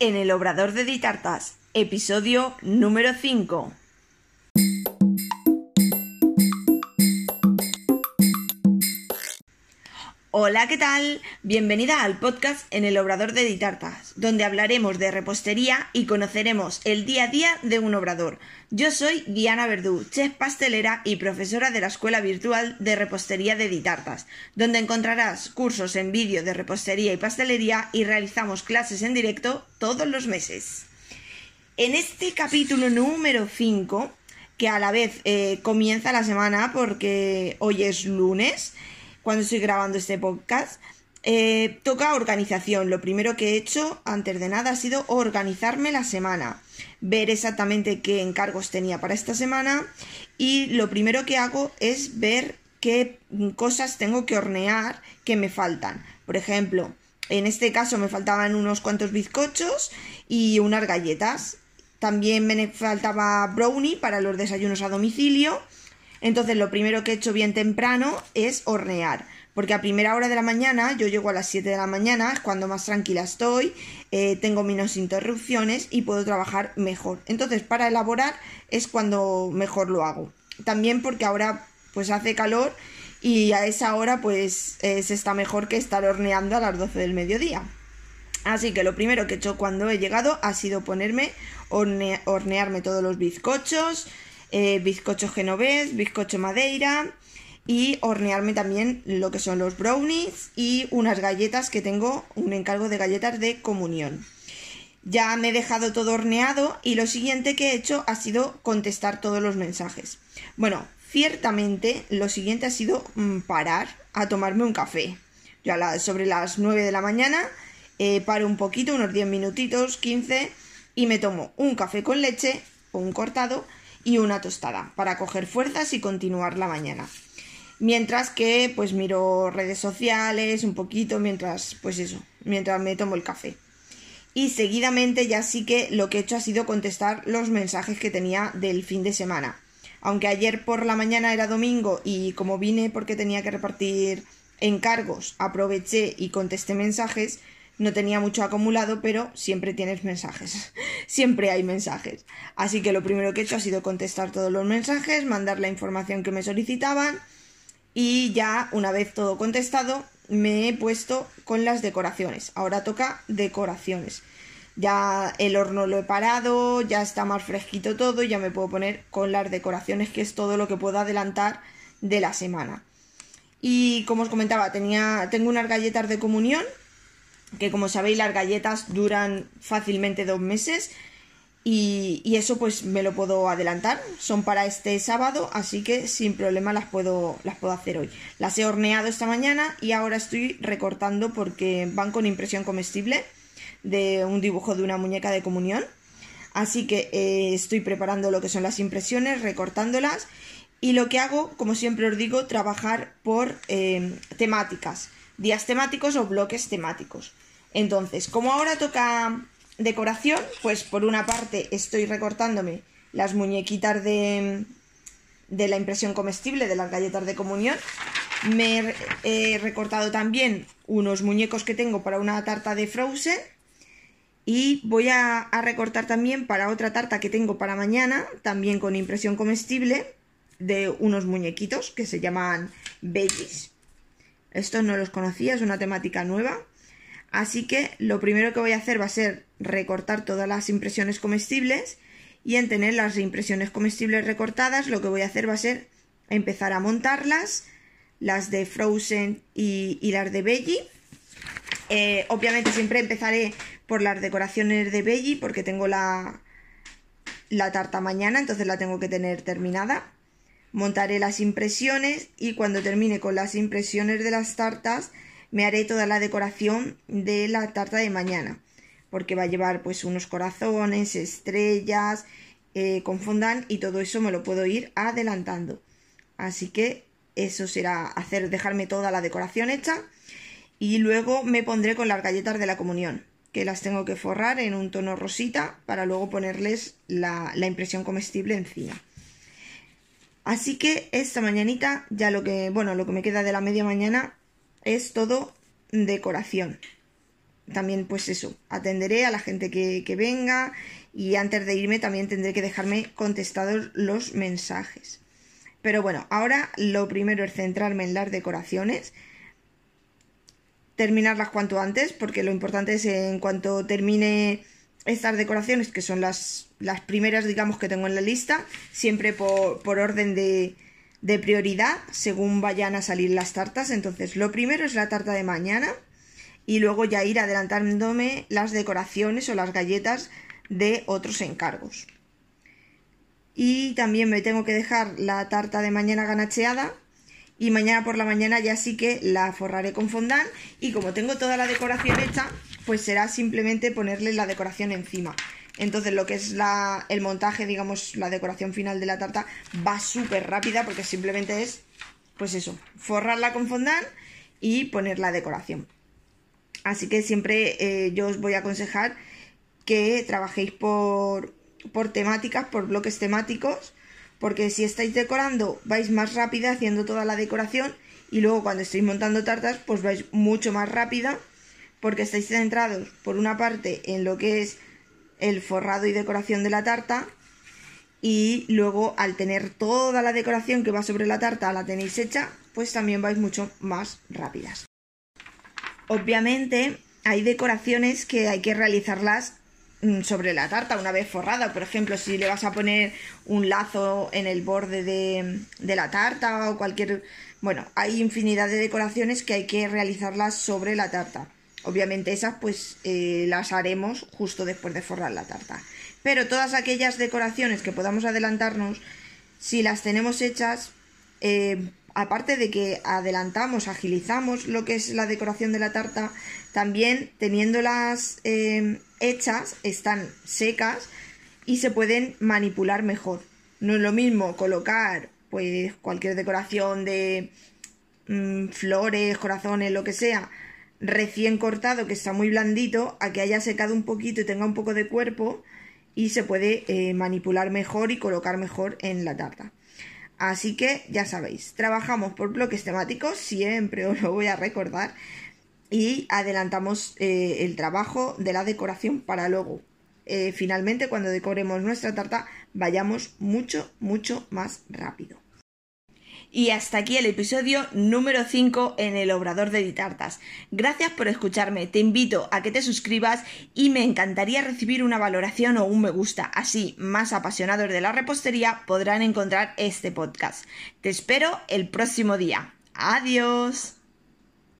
en el Obrador de Ditartas, episodio número 5. Hola, ¿qué tal? Bienvenida al podcast en el Obrador de Ditartas, donde hablaremos de repostería y conoceremos el día a día de un obrador. Yo soy Diana Verdú, chef pastelera y profesora de la Escuela Virtual de Repostería de Ditartas, donde encontrarás cursos en vídeo de repostería y pastelería y realizamos clases en directo todos los meses. En este capítulo número 5, que a la vez eh, comienza la semana porque hoy es lunes, cuando estoy grabando este podcast. Eh, toca organización. Lo primero que he hecho, antes de nada, ha sido organizarme la semana, ver exactamente qué encargos tenía para esta semana y lo primero que hago es ver qué cosas tengo que hornear que me faltan. Por ejemplo, en este caso me faltaban unos cuantos bizcochos y unas galletas. También me faltaba brownie para los desayunos a domicilio entonces lo primero que he hecho bien temprano es hornear. Porque a primera hora de la mañana, yo llego a las 7 de la mañana, es cuando más tranquila estoy, eh, tengo menos interrupciones y puedo trabajar mejor. Entonces, para elaborar es cuando mejor lo hago. También porque ahora pues hace calor y a esa hora pues se está mejor que estar horneando a las 12 del mediodía. Así que lo primero que he hecho cuando he llegado ha sido ponerme, hornearme todos los bizcochos, eh, bizcocho genovés, bizcocho madeira y hornearme también lo que son los brownies y unas galletas que tengo, un encargo de galletas de comunión. Ya me he dejado todo horneado y lo siguiente que he hecho ha sido contestar todos los mensajes. Bueno, ciertamente lo siguiente ha sido mm, parar a tomarme un café. Ya sobre las 9 de la mañana eh, paro un poquito, unos 10 minutitos, 15 y me tomo un café con leche o un cortado y una tostada para coger fuerzas y continuar la mañana. Mientras que pues miro redes sociales un poquito mientras pues eso, mientras me tomo el café. Y seguidamente ya sí que lo que he hecho ha sido contestar los mensajes que tenía del fin de semana. Aunque ayer por la mañana era domingo y como vine porque tenía que repartir encargos, aproveché y contesté mensajes, no tenía mucho acumulado, pero siempre tienes mensajes. siempre hay mensajes. Así que lo primero que he hecho ha sido contestar todos los mensajes, mandar la información que me solicitaban y ya una vez todo contestado me he puesto con las decoraciones. Ahora toca decoraciones. Ya el horno lo he parado, ya está más fresquito todo, ya me puedo poner con las decoraciones, que es todo lo que puedo adelantar de la semana. Y como os comentaba, tenía, tengo unas galletas de comunión que como sabéis las galletas duran fácilmente dos meses y, eso pues me lo puedo adelantar. Son para este sábado, así que sin problema las puedo, las puedo hacer hoy. Las he horneado esta mañana y ahora estoy recortando porque van con impresión comestible de un dibujo de una muñeca de comunión. Así que eh, estoy preparando lo que son las impresiones, recortándolas. Y lo que hago, como siempre os digo, trabajar por eh, temáticas días temáticos o bloques temáticos. Entonces, como ahora toca decoración, pues por una parte estoy recortándome las muñequitas de, de la impresión comestible de las galletas de comunión. Me he recortado también unos muñecos que tengo para una tarta de Frozen. Y voy a, a, recortar también para otra tarta que tengo para mañana, también con impresión comestible, de unos muñequitos que se llaman Veggies. Estos no los conocía, es una temática nueva. Así que lo primero que voy a hacer va a ser recortar todas las impresiones comestibles y en tener las impresiones comestibles recortadas lo que voy a hacer va a ser empezar a montarlas, las de Frozen y, las de Veggie. Eh, obviamente siempre empezaré por las decoraciones de Veggie porque tengo la, la tarta mañana, entonces la tengo que tener terminada montaré las impresiones y cuando termine con las impresiones de las tartas me haré toda la decoración de la tarta de mañana porque va a llevar pues unos corazones, estrellas, eh, con fondant y todo eso me lo puedo ir adelantando. Así que eso será hacer, dejarme toda la decoración hecha y luego me pondré con las galletas de la comunión que las tengo que forrar en un tono rosita para luego ponerles la impresión comestible encima. Así que esta mañanita ya lo que, bueno, lo que me queda de la media mañana es todo decoración. también pues eso, atenderé a la gente que, que venga y antes de irme también tendré que dejarme contestados los mensajes. Pero bueno, ahora lo primero es centrarme en las decoraciones, terminarlas cuanto antes, porque lo importante es en cuanto termine estas decoraciones, que son las, las primeras, digamos, que tengo en la lista, siempre por, por orden de, de prioridad, según vayan a salir las tartas. Entonces, lo primero es la tarta de mañana y luego ya ir adelantándome las decoraciones o las galletas de otros encargos. Y también me tengo que dejar la tarta de mañana ganacheada y mañana por la mañana ya sí que la forraré con fondant y como tengo toda la decoración hecha, pues será simplemente ponerle la decoración encima. Entonces lo que es la, el montaje, digamos, la decoración final de la tarta va súper rápida porque simplemente es, pues eso, forrarla con fondant y poner la decoración. Así que siempre eh, yo os voy a aconsejar que trabajéis por, por temáticas, por bloques temáticos, porque si estáis decorando vais más rápida haciendo toda la decoración y luego cuando estéis montando tartas pues vais mucho más rápida porque estáis centrados por una parte en lo que es el forrado y decoración de la tarta y luego al tener toda la decoración que va sobre la tarta la tenéis hecha pues también vais mucho más rápidas. Obviamente hay decoraciones que hay que realizarlas mm, sobre la tarta una vez forrada. Por ejemplo, si le vas a poner un lazo en el borde de, de, la tarta o cualquier... Bueno, hay infinidad de decoraciones que hay que realizarlas sobre la tarta. Obviamente esas pues eh, las haremos justo después de forrar la tarta. Pero todas aquellas decoraciones que podamos adelantarnos, si las tenemos hechas, eh, aparte de que adelantamos, agilizamos lo que es la decoración de la tarta, también teniéndolas eh, hechas, están secas y se pueden manipular mejor. No es lo mismo colocar pues cualquier decoración de mmm, flores, corazones, lo que sea, recién cortado, que está muy blandito, a que haya secado un poquito y tenga un poco de cuerpo y se puede eh, manipular mejor y colocar mejor en la tarta. Así que ya sabéis, trabajamos por bloques temáticos, siempre os lo voy a recordar, y adelantamos eh, el trabajo de la decoración para luego, eh, finalmente, cuando decoremos nuestra tarta, vayamos mucho, mucho más rápido. Y hasta aquí el episodio número 5 en el Obrador de Ditartas. Gracias por escucharme, te invito a que te suscribas y me encantaría recibir una valoración o un me gusta. Así, más apasionados de la repostería podrán encontrar este podcast. Te espero el próximo día. Adiós.